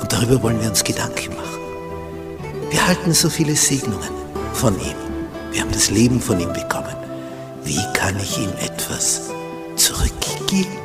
Und darüber wollen wir uns Gedanken machen. Wir halten so viele Segnungen von ihm. Wir haben das Leben von ihm bekommen. Wie kann ich ihm etwas zurückgeben?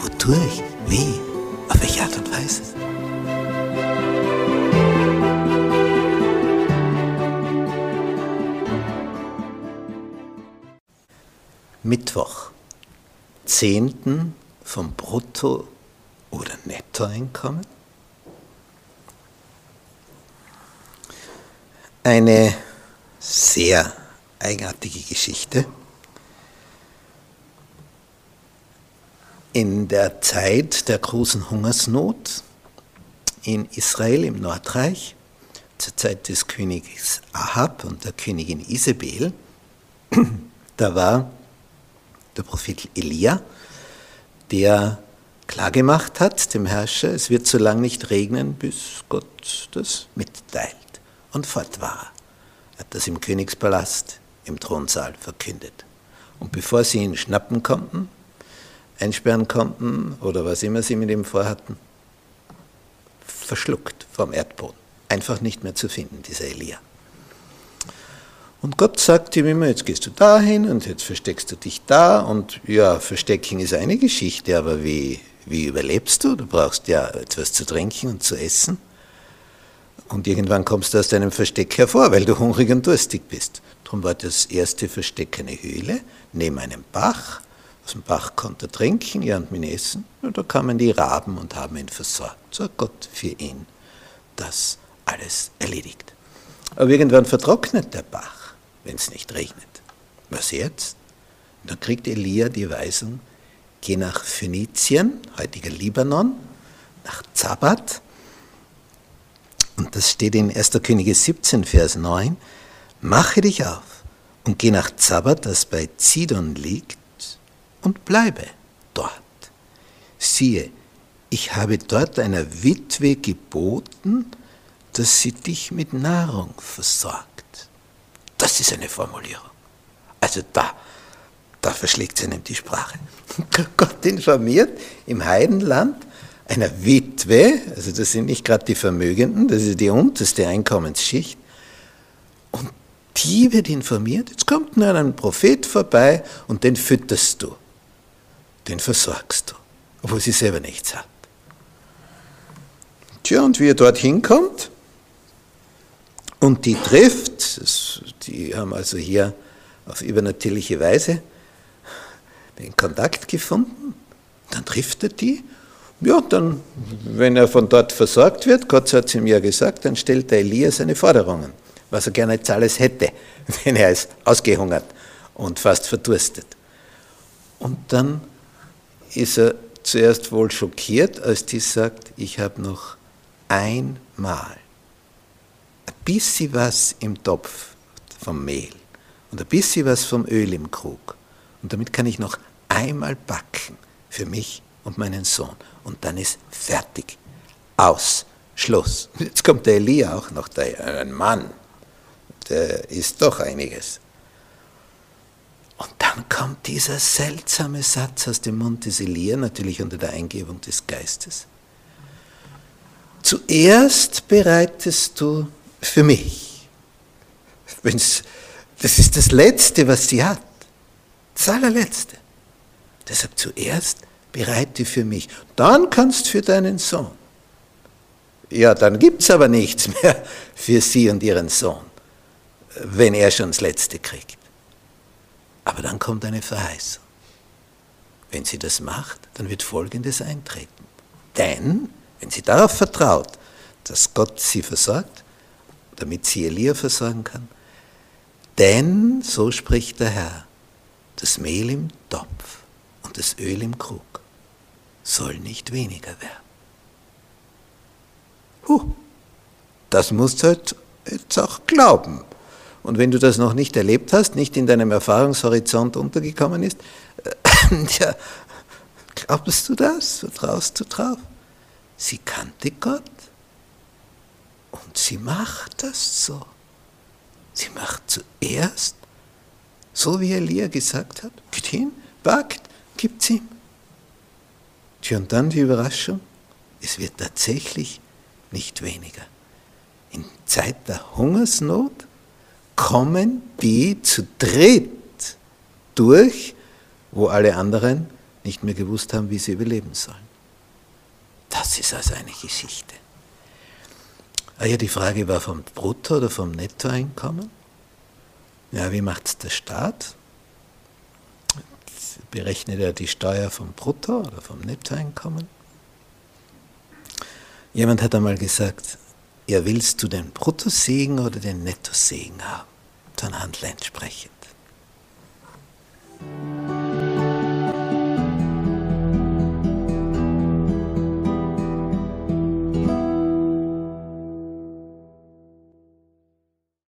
Wodurch? Wie? Auf welche Art und Weise? Mittwoch, 10. vom Brutto- oder Nettoeinkommen? Eine sehr eigenartige Geschichte. In der Zeit der großen Hungersnot in Israel im Nordreich, zur Zeit des Königs Ahab und der Königin Isabel, da war der Prophet Elia, der klargemacht hat dem Herrscher, es wird so lange nicht regnen, bis Gott das mitteilt. Und fort war er. Hat das im Königspalast, im Thronsaal verkündet. Und bevor sie ihn schnappen konnten, einsperren konnten oder was immer sie mit ihm vorhatten, verschluckt vom Erdboden. Einfach nicht mehr zu finden, dieser Elia. Und Gott sagt ihm immer, jetzt gehst du dahin und jetzt versteckst du dich da. Und ja, Verstecken ist eine Geschichte, aber wie, wie überlebst du? Du brauchst ja etwas zu trinken und zu essen. Und irgendwann kommst du aus deinem Versteck hervor, weil du hungrig und durstig bist. Darum war das erste Versteck eine Höhle neben einem Bach. Aus dem Bach konnte er trinken, ja und mit Essen. Und da kamen die Raben und haben ihn versorgt. So hat Gott für ihn das alles erledigt. Aber irgendwann vertrocknet der Bach wenn es nicht regnet. Was jetzt? dann kriegt Elia die Weisung, geh nach Phönizien, heutiger Libanon, nach Zabat. Und das steht in 1. Könige 17, Vers 9. Mache dich auf und geh nach Zabat, das bei Zidon liegt, und bleibe dort. Siehe, ich habe dort einer Witwe geboten, dass sie dich mit Nahrung versorgt. Das ist eine Formulierung. Also da, da verschlägt sie einem die Sprache. Gott informiert im Heidenland einer Witwe, also das sind nicht gerade die Vermögenden, das ist die unterste Einkommensschicht, und die wird informiert, jetzt kommt nur ein Prophet vorbei und den fütterst du, den versorgst du, obwohl sie selber nichts hat. Tja, und wie er dorthin kommt, und die trifft, die haben also hier auf übernatürliche Weise den Kontakt gefunden, dann trifft er die. Ja, dann, wenn er von dort versorgt wird, Gott hat es ihm ja gesagt, dann stellt der Elia seine Forderungen, was er gerne jetzt alles hätte, wenn er ist ausgehungert und fast verdurstet. Und dann ist er zuerst wohl schockiert, als die sagt, ich habe noch einmal bisschen was im Topf vom Mehl und ein bisschen was vom Öl im Krug. Und damit kann ich noch einmal backen für mich und meinen Sohn. Und dann ist fertig. Aus. Schluss. Jetzt kommt der Elia auch noch, der, ein Mann. Der ist doch einiges. Und dann kommt dieser seltsame Satz aus dem Mund des Elia, natürlich unter der Eingebung des Geistes. Zuerst bereitest du für mich. Wenn's, das ist das Letzte, was sie hat. Das allerletzte. Deshalb zuerst bereite für mich. Dann kannst du für deinen Sohn. Ja, dann gibt es aber nichts mehr für sie und ihren Sohn, wenn er schon das Letzte kriegt. Aber dann kommt eine Verheißung. Wenn sie das macht, dann wird Folgendes eintreten. Denn, wenn sie darauf vertraut, dass Gott sie versorgt, damit sie Elia versorgen kann. Denn, so spricht der Herr, das Mehl im Topf und das Öl im Krug soll nicht weniger werden. Huh, das musst du halt jetzt auch glauben. Und wenn du das noch nicht erlebt hast, nicht in deinem Erfahrungshorizont untergekommen ist, äh, ja, glaubst du das? Vertraust du drauf? Sie kannte Gott und sie macht das so. Sie macht zuerst, so wie Elia gesagt hat, geht hin, backt, gibt's ihm. Und dann die Überraschung, es wird tatsächlich nicht weniger. In Zeit der Hungersnot kommen die zu dritt durch, wo alle anderen nicht mehr gewusst haben, wie sie überleben sollen. Das ist also eine Geschichte. Ah ja, die Frage war vom Brutto- oder vom Nettoeinkommen. Ja, wie macht es der Staat? Berechnet er die Steuer vom Brutto- oder vom Nettoeinkommen? Jemand hat einmal gesagt, ja, willst du den Bruttosegen oder den Nettosegen haben? Dann handle entsprechend.